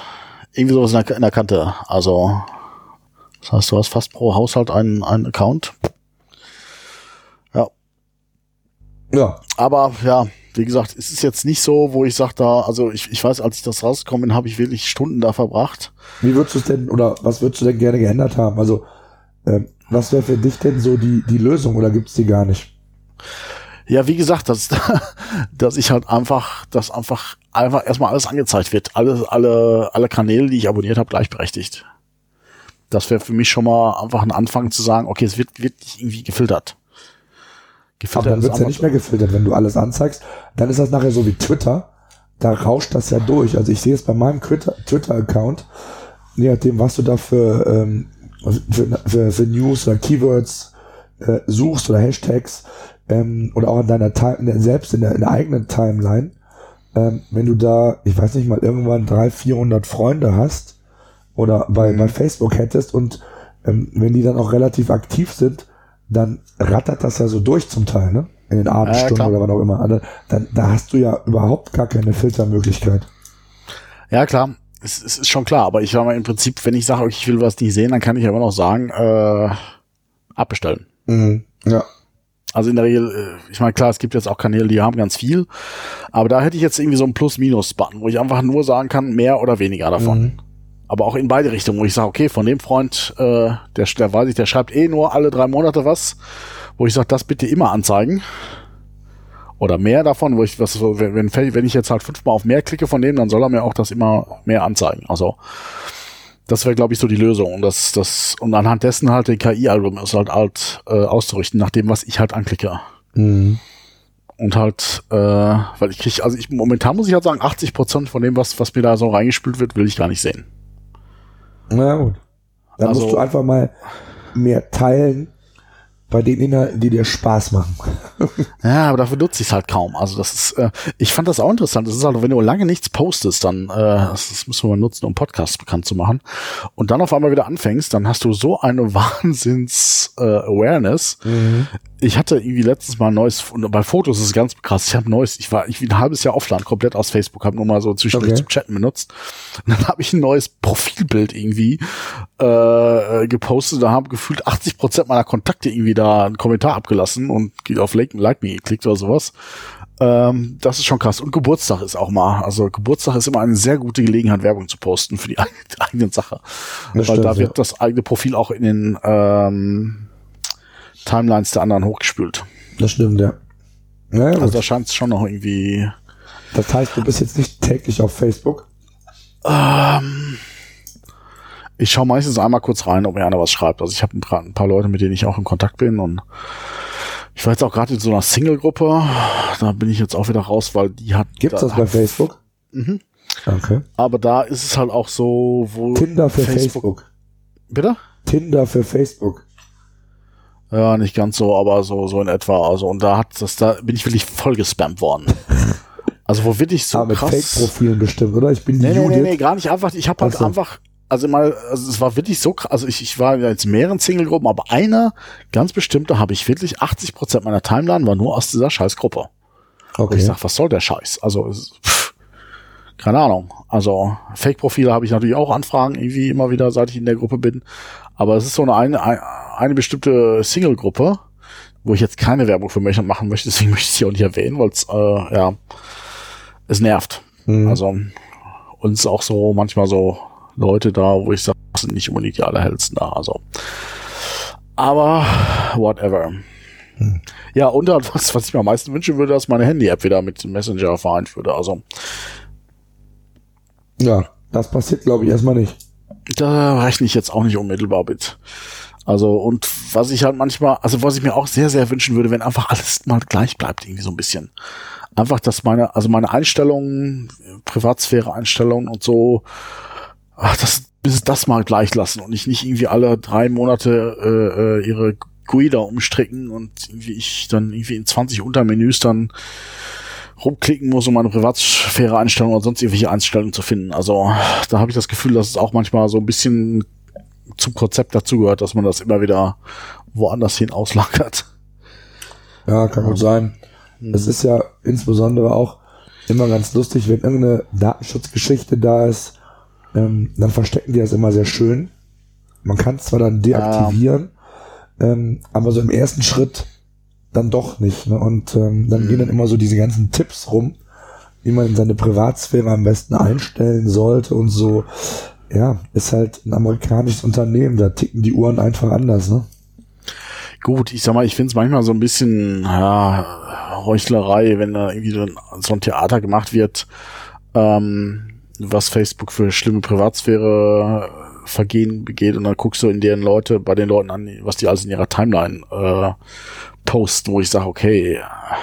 Irgendwie sowas in der, in der Kante. Also, das heißt, du hast fast pro Haushalt einen, einen Account. Ja. Ja. Aber ja, wie gesagt, es ist jetzt nicht so, wo ich sage da, also ich, ich weiß, als ich das rausgekommen bin, habe ich wirklich Stunden da verbracht. Wie würdest du es denn, oder was würdest du denn gerne geändert haben? Also, äh, was wäre für dich denn so die, die Lösung oder gibt's die gar nicht? Ja, wie gesagt, dass, dass ich halt einfach, dass einfach, einfach erstmal alles angezeigt wird. Alle, alle, alle Kanäle, die ich abonniert habe, gleichberechtigt. Das wäre für mich schon mal einfach ein Anfang zu sagen, okay, es wird wirklich irgendwie gefiltert. Aber dann wird es ja nicht mehr gefiltert, wenn du alles anzeigst. Dann ist das nachher so wie Twitter. Da rauscht das ja durch. Also ich sehe es bei meinem Twitter-Account, je nachdem, was du da für, ähm, für, für, für News oder Keywords äh, suchst oder Hashtags, ähm, oder auch in deiner Time, selbst in der, in der eigenen Timeline, ähm, wenn du da, ich weiß nicht mal, irgendwann 300, 400 Freunde hast oder bei, mhm. bei Facebook hättest und ähm, wenn die dann auch relativ aktiv sind, dann rattert das ja so durch zum Teil, ne? In den Abendstunden ja, oder wann auch immer. Also, dann, da hast du ja überhaupt gar keine Filtermöglichkeit. Ja, klar. Es, es ist schon klar, aber ich sag mal im Prinzip, wenn ich sage, ich will was nicht sehen, dann kann ich aber noch sagen, äh, abbestellen. Mhm. Ja. Also in der Regel, äh, ich meine, klar, es gibt jetzt auch Kanäle, die haben ganz viel, aber da hätte ich jetzt irgendwie so einen Plus-Minus-Button, wo ich einfach nur sagen kann, mehr oder weniger davon. Mhm. Aber auch in beide Richtungen, wo ich sage, okay, von dem Freund, äh, der, der weiß ich, der schreibt eh nur alle drei Monate was, wo ich sage, das bitte immer anzeigen. Oder mehr davon, wo ich, was, wenn, wenn ich jetzt halt fünfmal auf mehr klicke von dem, dann soll er mir auch das immer mehr anzeigen. Also, das wäre, glaube ich, so die Lösung. Und das, das, und anhand dessen halt den KI-Album ist halt halt äh, auszurichten, nach dem, was ich halt anklicke. Mhm. Und halt, äh, weil ich kriege, also ich momentan muss ich halt sagen, 80 Prozent von dem, was, was mir da so reingespült wird, will ich gar nicht sehen. Na gut. Dann also, musst du einfach mal mehr teilen, bei den Inhalten, die dir Spaß machen. ja, aber dafür nutze ich es halt kaum. Also das ist, äh, ich fand das auch interessant. Das ist halt, wenn du lange nichts postest, dann, äh, das, das müssen wir mal nutzen, um Podcasts bekannt zu machen. Und dann auf einmal wieder anfängst, dann hast du so eine Wahnsinns-Awareness. Äh, mhm. Ich hatte irgendwie letztens mal ein neues, bei Fotos ist es ganz krass. Ich habe neues, ich war ich ein halbes Jahr offline, komplett aus Facebook, habe nur mal so zwischendurch okay. zum Chatten benutzt. Und dann habe ich ein neues Profilbild irgendwie äh, gepostet. Da haben gefühlt 80 Prozent meiner Kontakte irgendwie da einen Kommentar abgelassen und auf Like, like Me geklickt oder sowas. Ähm, das ist schon krass. Und Geburtstag ist auch mal. Also Geburtstag ist immer eine sehr gute Gelegenheit, Werbung zu posten für die eigene Sache. Das Weil stimmt, da wird ja. das eigene Profil auch in den ähm, Timelines der anderen hochgespült. Das stimmt, ja. ja also da scheint es schon noch irgendwie. Das heißt, du bist jetzt nicht täglich auf Facebook? Ähm, ich schaue meistens einmal kurz rein, ob mir einer was schreibt. Also ich habe ein, ein paar Leute, mit denen ich auch in Kontakt bin und ich war jetzt auch gerade in so einer Single-Gruppe. Da bin ich jetzt auch wieder raus, weil die hat. Gibt's da, das bei Facebook? Mhm. Okay. Aber da ist es halt auch so, wo. Tinder für Facebook. Facebook. Bitte? Tinder für Facebook. Ja, nicht ganz so, aber so, so in etwa. Also, und da hat das, da bin ich wirklich voll gespammt worden. Also, wo wirklich so. Ah, mit Fake-Profilen bestimmt, oder? Ich bin die nee, nee, nee, nee, gar nicht einfach. Ich habe halt also. einfach also mal, also es war wirklich so krass, also ich, ich war jetzt in mehreren Single-Gruppen, aber einer ganz bestimmte habe ich wirklich 80 Prozent meiner Timeline war nur aus dieser Scheißgruppe. Okay. Und ich sag, was soll der Scheiß? Also, pff, keine Ahnung. Also, Fake-Profile habe ich natürlich auch Anfragen irgendwie immer wieder, seit ich in der Gruppe bin. Aber es ist so eine, eine, eine bestimmte Single-Gruppe, wo ich jetzt keine Werbung für mich machen möchte, deswegen möchte ich sie auch nicht erwähnen, weil es, äh, ja, es nervt. Mhm. Also, uns auch so manchmal so Leute da, wo ich sage, sind nicht unbedingt die allerhellsten da. Also. Aber whatever. Hm. Ja, und was, was ich mir am meisten wünschen würde, dass meine Handy-App wieder mit Messenger vereint würde. Also. Ja, das passiert, glaube ich, erstmal nicht. Da rechne ich jetzt auch nicht unmittelbar mit. Also, und was ich halt manchmal, also was ich mir auch sehr, sehr wünschen würde, wenn einfach alles mal gleich bleibt, irgendwie so ein bisschen. Einfach, dass meine, also meine Einstellungen, Privatsphäre-Einstellungen und so, ach, das, bis das mal gleich lassen und ich nicht irgendwie alle drei Monate äh, äh, ihre GUI da umstricken und irgendwie ich dann irgendwie in 20 Untermenüs dann rumklicken muss, um meine Privatsphäre-Einstellungen oder sonst irgendwelche Einstellungen zu finden. Also da habe ich das Gefühl, dass es auch manchmal so ein bisschen zum Konzept dazugehört, dass man das immer wieder woanders hin auslagert. Ja, kann gut sein. Es hm. ist ja insbesondere auch immer ganz lustig, wenn irgendeine Datenschutzgeschichte da ist, ähm, dann verstecken die das immer sehr schön. Man kann es zwar dann deaktivieren, ja. ähm, aber so im ersten Schritt dann doch nicht. Ne? Und ähm, dann mhm. gehen dann immer so diese ganzen Tipps rum, wie man seine Privatsphäre am besten einstellen sollte und so. Ja, ist halt ein amerikanisches Unternehmen, da ticken die Uhren einfach anders, ne? Gut, ich sag mal, ich finde es manchmal so ein bisschen ja, Heuchlerei, wenn da irgendwie so ein, Theater gemacht wird. Ähm, was Facebook für schlimme Privatsphäre Vergehen begeht und dann guckst du in deren Leute, bei den Leuten an, was die alles in ihrer Timeline äh, posten, wo ich sage, okay.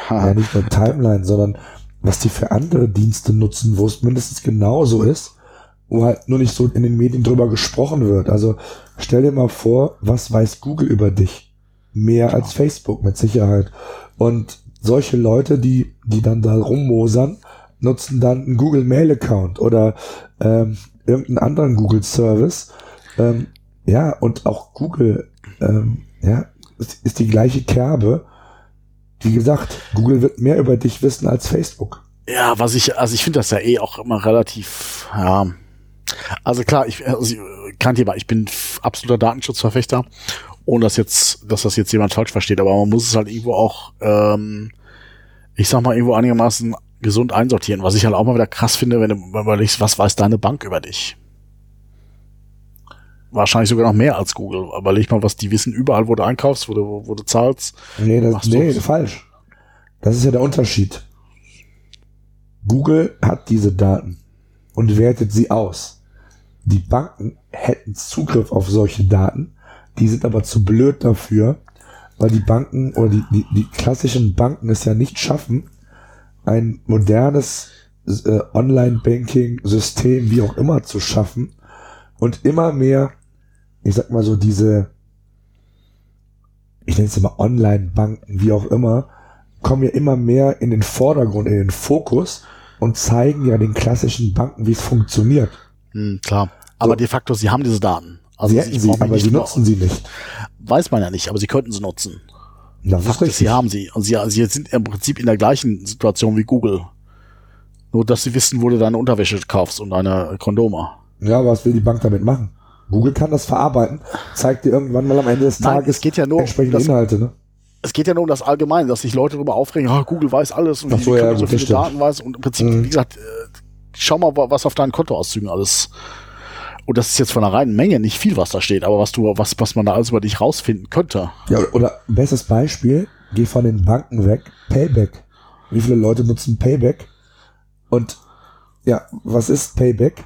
Ja, nicht nur Timeline, sondern was die für andere Dienste nutzen, wo es mindestens genauso ist, wo halt nur nicht so in den Medien drüber gesprochen wird. Also stell dir mal vor, was weiß Google über dich? Mehr ja. als Facebook mit Sicherheit. Und solche Leute, die, die dann da rummosern, nutzen dann einen Google Mail Account oder ähm, irgendeinen anderen Google Service. Ähm, ja, und auch Google, ähm, ja, ist, ist die gleiche Kerbe. Wie gesagt, Google wird mehr über dich wissen als Facebook. Ja, was ich, also ich finde das ja eh auch immer relativ, ja. Also klar, ich, also kann mal, ich bin absoluter Datenschutzverfechter, ohne dass jetzt, dass das jetzt jemand falsch versteht, aber man muss es halt irgendwo auch, ähm, ich sag mal, irgendwo einigermaßen gesund einsortieren. Was ich halt auch mal wieder krass finde, wenn du überlegst, was weiß deine Bank über dich? Wahrscheinlich sogar noch mehr als Google. Überleg mal, was die wissen überall, wo du einkaufst, wo du, wo du zahlst. Nee, das, nee, falsch. Das ist ja der Unterschied. Google hat diese Daten und wertet sie aus. Die Banken hätten Zugriff auf solche Daten, die sind aber zu blöd dafür, weil die Banken oder die, die, die klassischen Banken es ja nicht schaffen, ein modernes äh, Online-Banking-System, wie auch immer, zu schaffen und immer mehr, ich sag mal so, diese, ich nenne es immer Online-Banken, wie auch immer, kommen ja immer mehr in den Vordergrund, in den Fokus und zeigen ja den klassischen Banken, wie es funktioniert. Hm, klar. Aber so. de facto, sie haben diese Daten. Also sie hätten sie, aber sie nutzen sie nicht. Weiß man ja nicht, aber sie könnten sie nutzen. Das Fakt ist, sie haben sie. Und sie, sie sind im Prinzip in der gleichen Situation wie Google. Nur, dass sie wissen, wo du deine Unterwäsche kaufst und deine Kondome. Ja, was will die Bank damit machen? Google kann das verarbeiten, zeigt dir irgendwann mal am Ende des Tages Nein, es geht ja nur entsprechende das, Inhalte. Ne? Es geht ja nur um das Allgemeine, dass sich Leute darüber aufregen, oh, Google weiß alles und Ach so, ja, so viele Daten weiß und im Prinzip, mhm. wie gesagt, äh, schau mal, was auf deinen Kontoauszügen alles und das ist jetzt von der reinen Menge nicht viel, was da steht, aber was du, was, was man da alles über dich rausfinden könnte. Ja, oder bestes Beispiel, geh von den Banken weg, Payback. Wie viele Leute nutzen Payback? Und ja, was ist Payback?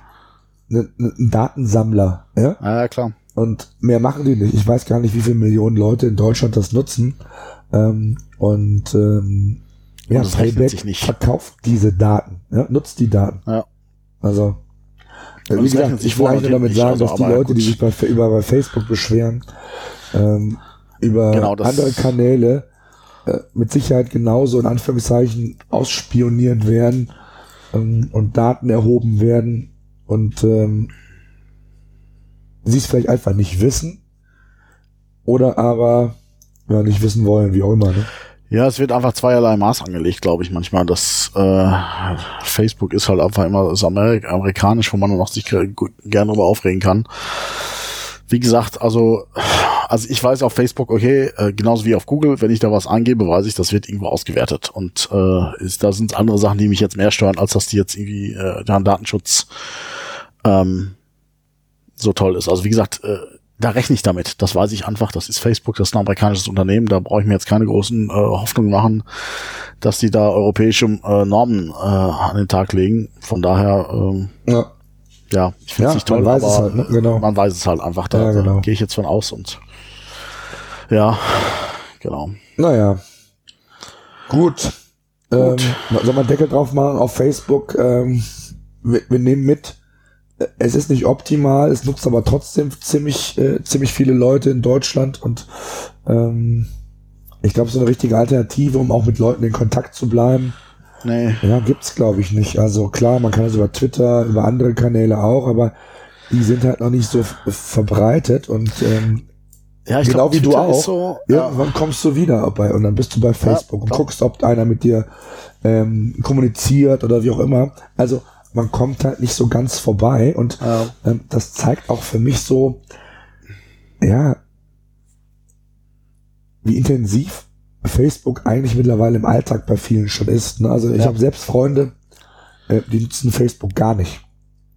Ein, ein Datensammler, ja? Ja, klar. Und mehr machen die nicht. Ich weiß gar nicht, wie viele Millionen Leute in Deutschland das nutzen. Ähm, und ähm, ja, und Payback verkauft diese Daten, ja, nutzt die Daten. Ja. Also, äh, wie gesagt, ich will eigentlich damit sagen, also, dass die Leute, gut. die sich bei, über bei Facebook beschweren, ähm, über genau, andere Kanäle äh, mit Sicherheit genauso in Anführungszeichen ausspioniert werden ähm, und Daten erhoben werden und ähm, sie es vielleicht einfach nicht wissen oder aber ja, nicht wissen wollen, wie auch immer. Ne? Ja, es wird einfach zweierlei Maß angelegt, glaube ich manchmal. Das äh, Facebook ist halt einfach immer das Amerik amerikanisch, wo man noch sich gerne darüber aufregen kann. Wie gesagt, also also ich weiß auf Facebook, okay, äh, genauso wie auf Google, wenn ich da was eingebe, weiß ich, das wird irgendwo ausgewertet. Und äh, ist, da sind andere Sachen, die mich jetzt mehr stören, als dass die jetzt irgendwie äh, deren Datenschutz ähm, so toll ist. Also wie gesagt, äh, da rechne ich damit. Das weiß ich einfach. Das ist Facebook, das ist ein amerikanisches Unternehmen. Da brauche ich mir jetzt keine großen äh, Hoffnungen machen, dass die da europäische äh, Normen äh, an den Tag legen. Von daher, ähm, ja. ja, ich finde es ja, nicht toll, man weiß aber es halt, ne? genau. man weiß es halt einfach. Da, ja, genau. da gehe ich jetzt von aus und ja, genau. Naja. Gut. Gut. Ähm, soll man Deckel drauf machen auf Facebook? Ähm, wir, wir nehmen mit, es ist nicht optimal, es nutzt aber trotzdem ziemlich, äh, ziemlich viele Leute in Deutschland und ähm, ich glaube, so eine richtige Alternative, um auch mit Leuten in Kontakt zu bleiben. Nee. Ja, gibt's glaube ich nicht. Also klar, man kann es über Twitter, über andere Kanäle auch, aber die sind halt noch nicht so verbreitet und ähm, ja, ich genau glaub, wie Twitter du auch. So, Irgendwann ja. kommst du wieder bei und dann bist du bei Facebook ja, und guckst, ob einer mit dir ähm, kommuniziert oder wie auch immer. Also man kommt halt nicht so ganz vorbei und ja. ähm, das zeigt auch für mich so, ja, wie intensiv Facebook eigentlich mittlerweile im Alltag bei vielen schon ist. Ne? Also ich ja. habe selbst Freunde, äh, die nutzen Facebook gar nicht.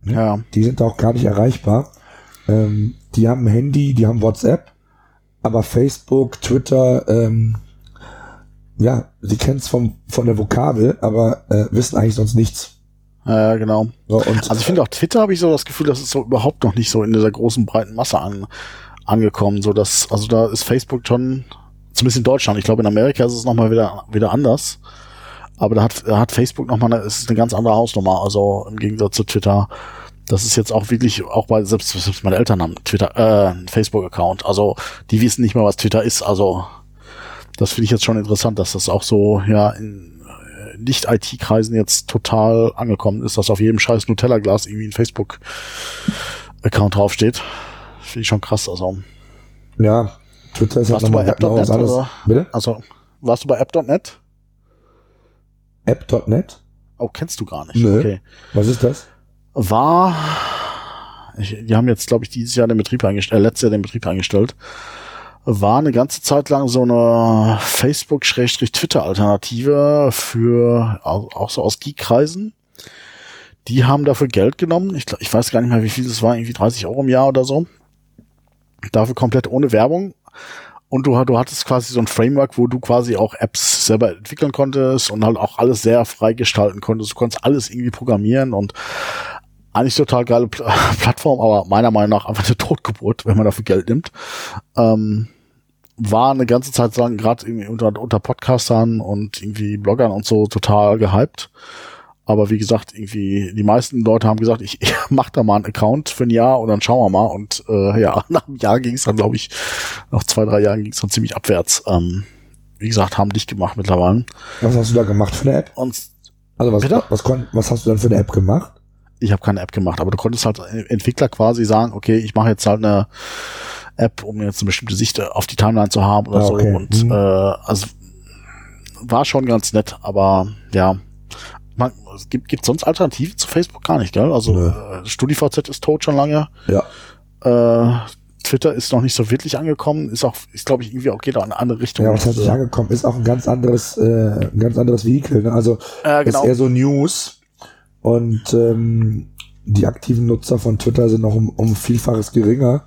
Ne? Ja. Die sind auch gar nicht erreichbar. Ähm, die haben ein Handy, die haben WhatsApp, aber Facebook, Twitter, ähm, ja, sie kennen es von der Vokabel, aber äh, wissen eigentlich sonst nichts. Ja, genau. So, also ich finde auch Twitter habe ich so das Gefühl, das ist so überhaupt noch nicht so in dieser großen breiten Masse an, angekommen, so dass also da ist Facebook schon zumindest in Deutschland. Ich glaube in Amerika ist es noch mal wieder wieder anders. Aber da hat, da hat Facebook noch mal eine, ist eine ganz andere Hausnummer, also im Gegensatz zu Twitter. Das ist jetzt auch wirklich, auch bei, selbst, selbst meine Eltern haben Twitter, äh, Facebook-Account. Also, die wissen nicht mal, was Twitter ist. Also, das finde ich jetzt schon interessant, dass das auch so, ja, in, nicht-IT-Kreisen jetzt total angekommen ist, dass auf jedem scheiß Nutella-Glas irgendwie ein Facebook-Account draufsteht. Finde ich schon krass. Also. Ja, Twitter ist warst halt nochmal noch was anderes. Bitte? Also, warst du bei app.net? App.net? Oh, kennst du gar nicht. Nö. Okay. Was ist das? War, ich, die haben jetzt, glaube ich, dieses Jahr den Betrieb eingestellt, äh, letztes Jahr den Betrieb eingestellt war eine ganze Zeit lang so eine Facebook-Twitter-Alternative für auch so aus Geek-Kreisen. Die haben dafür Geld genommen. Ich, ich weiß gar nicht mehr, wie viel es war, irgendwie 30 Euro im Jahr oder so. Dafür komplett ohne Werbung. Und du, du hattest quasi so ein Framework, wo du quasi auch Apps selber entwickeln konntest und halt auch alles sehr frei gestalten konntest. Du konntest alles irgendwie programmieren und eigentlich total geile Plattform, aber meiner Meinung nach einfach eine Totgeburt, wenn man dafür Geld nimmt. Ähm, war eine ganze Zeit lang gerade irgendwie unter, unter Podcastern und irgendwie Bloggern und so total gehypt. Aber wie gesagt, irgendwie, die meisten Leute haben gesagt, ich, ich mach da mal einen Account für ein Jahr und dann schauen wir mal. Und äh, ja, nach einem Jahr ging es dann, glaube ich, nach zwei, drei Jahren ging es dann ziemlich abwärts. Ähm, wie gesagt, haben dicht gemacht mittlerweile. Was hast du da gemacht für eine App? Und also was, was, was, was hast du dann für eine App gemacht? Ich habe keine App gemacht, aber du konntest halt Entwickler quasi sagen, okay, ich mache jetzt halt eine App, um jetzt eine bestimmte Sicht auf die Timeline zu haben oder ah, okay. so. Und hm. äh, also war schon ganz nett, aber ja, man, es gibt, gibt sonst Alternativen zu Facebook gar nicht, gell? Also nee. äh, StudiVZ ist tot schon lange. Ja. Äh, Twitter ist noch nicht so wirklich angekommen, ist auch, ist glaube ich irgendwie auch geht auch in eine andere Richtung. Ja, was heißt nicht angekommen? Ist auch ein ganz anderes, äh, ein ganz anderes Vehikel. Ne? Also äh, genau. ist eher so News und ähm, die aktiven Nutzer von Twitter sind noch um, um Vielfaches geringer.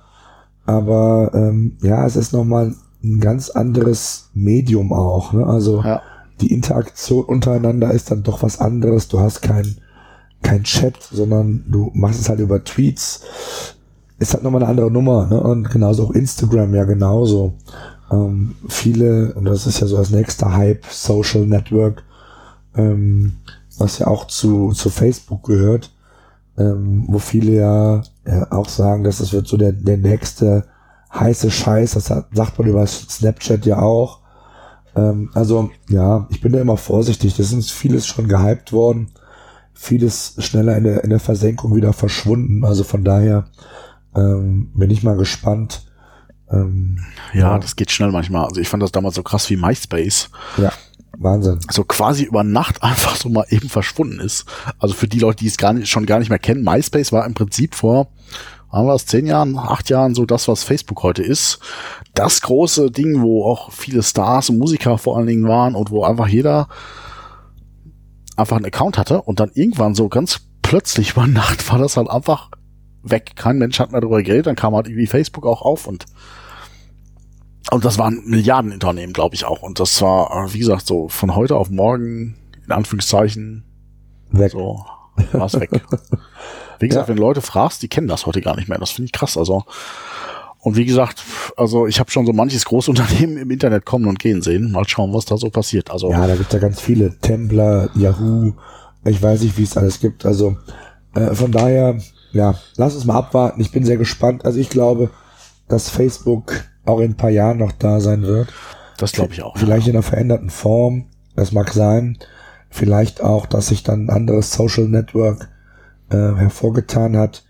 Aber ähm, ja, es ist nochmal ein ganz anderes Medium auch. Ne? Also ja die Interaktion untereinander ist dann doch was anderes. Du hast kein, kein Chat, sondern du machst es halt über Tweets. Ist halt nochmal eine andere Nummer. Ne? Und genauso auch Instagram ja genauso. Ähm, viele, und das ist ja so das nächste Hype, Social Network, ähm, was ja auch zu, zu Facebook gehört, ähm, wo viele ja, ja auch sagen, dass das wird so der, der nächste heiße Scheiß, das hat, sagt man über Snapchat ja auch. Ähm, also ja, ich bin da immer vorsichtig. Das ist vieles schon gehypt worden, vieles schneller in der, in der Versenkung wieder verschwunden. Also von daher ähm, bin ich mal gespannt. Ähm, ja, ja, das geht schnell manchmal. Also ich fand das damals so krass wie MySpace. Ja. Wahnsinn. So quasi über Nacht einfach so mal eben verschwunden ist. Also für die Leute, die es gar nicht, schon gar nicht mehr kennen, MySpace war im Prinzip vor haben wir es zehn Jahren, acht Jahren so das, was Facebook heute ist. Das große Ding, wo auch viele Stars und Musiker vor allen Dingen waren und wo einfach jeder einfach einen Account hatte und dann irgendwann so ganz plötzlich über Nacht war das halt einfach weg. Kein Mensch hat mehr darüber geredet, dann kam halt irgendwie Facebook auch auf und und das waren Milliardenunternehmen, glaube ich auch. Und das war, wie gesagt, so von heute auf morgen, in Anführungszeichen, weg. So, war es weg. Wie gesagt, ja. wenn Leute fragst, die kennen das heute gar nicht mehr. Das finde ich krass. Also und wie gesagt, also ich habe schon so manches Großunternehmen im Internet kommen und gehen sehen. Mal schauen, was da so passiert. Also ja, da gibt ja ganz viele Templer, Yahoo. Ich weiß nicht, wie es alles gibt. Also äh, von daher, ja, lass uns mal abwarten. Ich bin sehr gespannt. Also ich glaube, dass Facebook auch in ein paar Jahren noch da sein wird. Das glaube ich auch. Vielleicht ja. in einer veränderten Form. Das mag sein. Vielleicht auch, dass sich dann ein anderes Social Network äh, hervorgetan hat.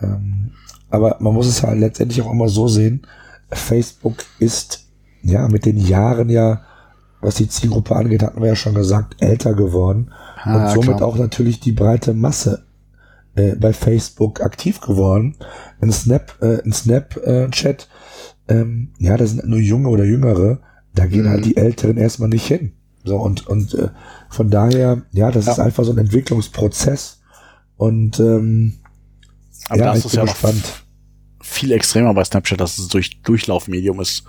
Ähm, aber man muss es ja letztendlich auch immer so sehen. Facebook ist ja mit den Jahren ja, was die Zielgruppe angeht, hatten wir ja schon gesagt, älter geworden. Ah, und somit klar. auch natürlich die breite Masse äh, bei Facebook aktiv geworden. Ein Snap, äh, ein Snapchat, äh, ähm, ja, da sind nur Junge oder Jüngere, da gehen halt mhm. halt die Älteren erstmal nicht hin. So und und äh, von daher, ja, das ja. ist einfach so ein Entwicklungsprozess. Und ähm, Aber ja, ich bin ja gespannt. Viel extremer bei Snapchat, dass es durch Durchlaufmedium ist.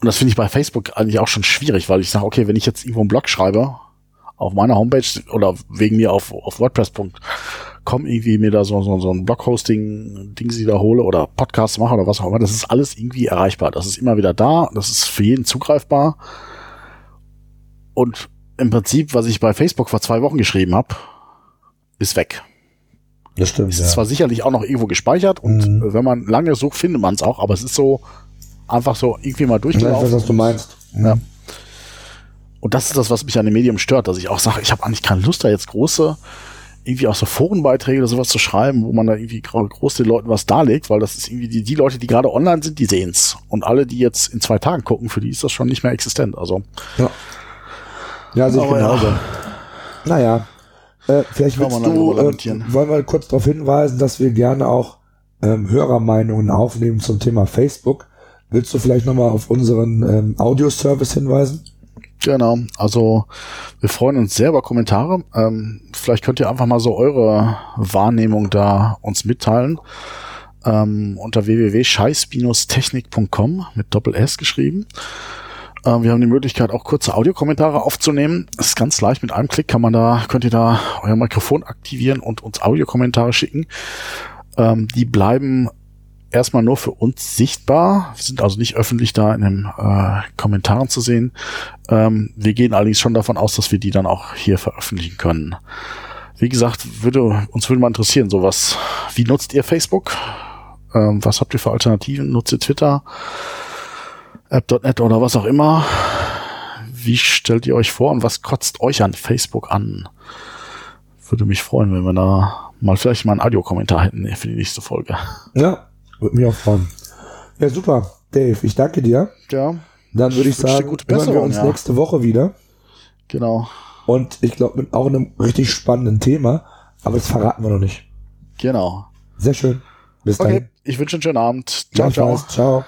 Und das finde ich bei Facebook eigentlich auch schon schwierig, weil ich sage, okay, wenn ich jetzt irgendwo einen Blog schreibe, auf meiner Homepage oder wegen mir auf, auf WordPress.com irgendwie mir da so, so, so ein Blog-Hosting-Ding sie da hole oder Podcast mache oder was auch immer, das ist alles irgendwie erreichbar. Das ist immer wieder da, das ist für jeden zugreifbar. Und im Prinzip, was ich bei Facebook vor zwei Wochen geschrieben habe, ist weg. Das stimmt. Es ist ja. zwar sicherlich auch noch irgendwo gespeichert und mhm. wenn man lange sucht, findet man es auch, aber es ist so einfach so irgendwie mal durchgelaufen. Ich weiß, was du meinst. Mhm. Ja. Und das ist das, was mich an dem Medium stört, dass ich auch sage, ich habe eigentlich keine Lust, da jetzt große, irgendwie auch so Forenbeiträge oder sowas zu schreiben, wo man da irgendwie groß den Leuten was darlegt, weil das ist irgendwie die, die Leute, die gerade online sind, die sehen's. Und alle, die jetzt in zwei Tagen gucken, für die ist das schon nicht mehr existent. Also. Ja. Ja, sehe ich genauso. Ja. Naja, äh, vielleicht willst du, äh, wollen wir kurz darauf hinweisen, dass wir gerne auch ähm, Hörermeinungen aufnehmen zum Thema Facebook. Willst du vielleicht nochmal auf unseren ähm, Audio-Service hinweisen? Genau, also wir freuen uns sehr über Kommentare. Ähm, vielleicht könnt ihr einfach mal so eure Wahrnehmung da uns mitteilen. Ähm, unter www.scheiß-technik.com mit Doppel-S geschrieben. Äh, wir haben die Möglichkeit, auch kurze Audiokommentare aufzunehmen. Das ist ganz leicht. Mit einem Klick kann man da, könnt ihr da euer Mikrofon aktivieren und uns Audiokommentare schicken. Ähm, die bleiben erstmal nur für uns sichtbar, wir sind also nicht öffentlich da in den äh, Kommentaren zu sehen. Ähm, wir gehen allerdings schon davon aus, dass wir die dann auch hier veröffentlichen können. Wie gesagt, würde uns würde mal interessieren, sowas. Wie nutzt ihr Facebook? Ähm, was habt ihr für Alternativen? Nutzt ihr Twitter, App.net oder was auch immer? Wie stellt ihr euch vor und was kotzt euch an Facebook an? Würde mich freuen, wenn wir da mal vielleicht mal einen Audiokommentar hätten für die nächste Folge. Ja, würde mich auch freuen. Ja, super. Dave, ich danke dir. Ja. Dann würde ich, ich sagen, hören wir uns ja. nächste Woche wieder. Genau. Und ich glaube, mit auch einem richtig spannenden Thema, aber das verraten wir noch nicht. Genau. Sehr schön. Bis okay. dahin. Ich wünsche einen schönen Abend. Ciao, ciao. Ciao.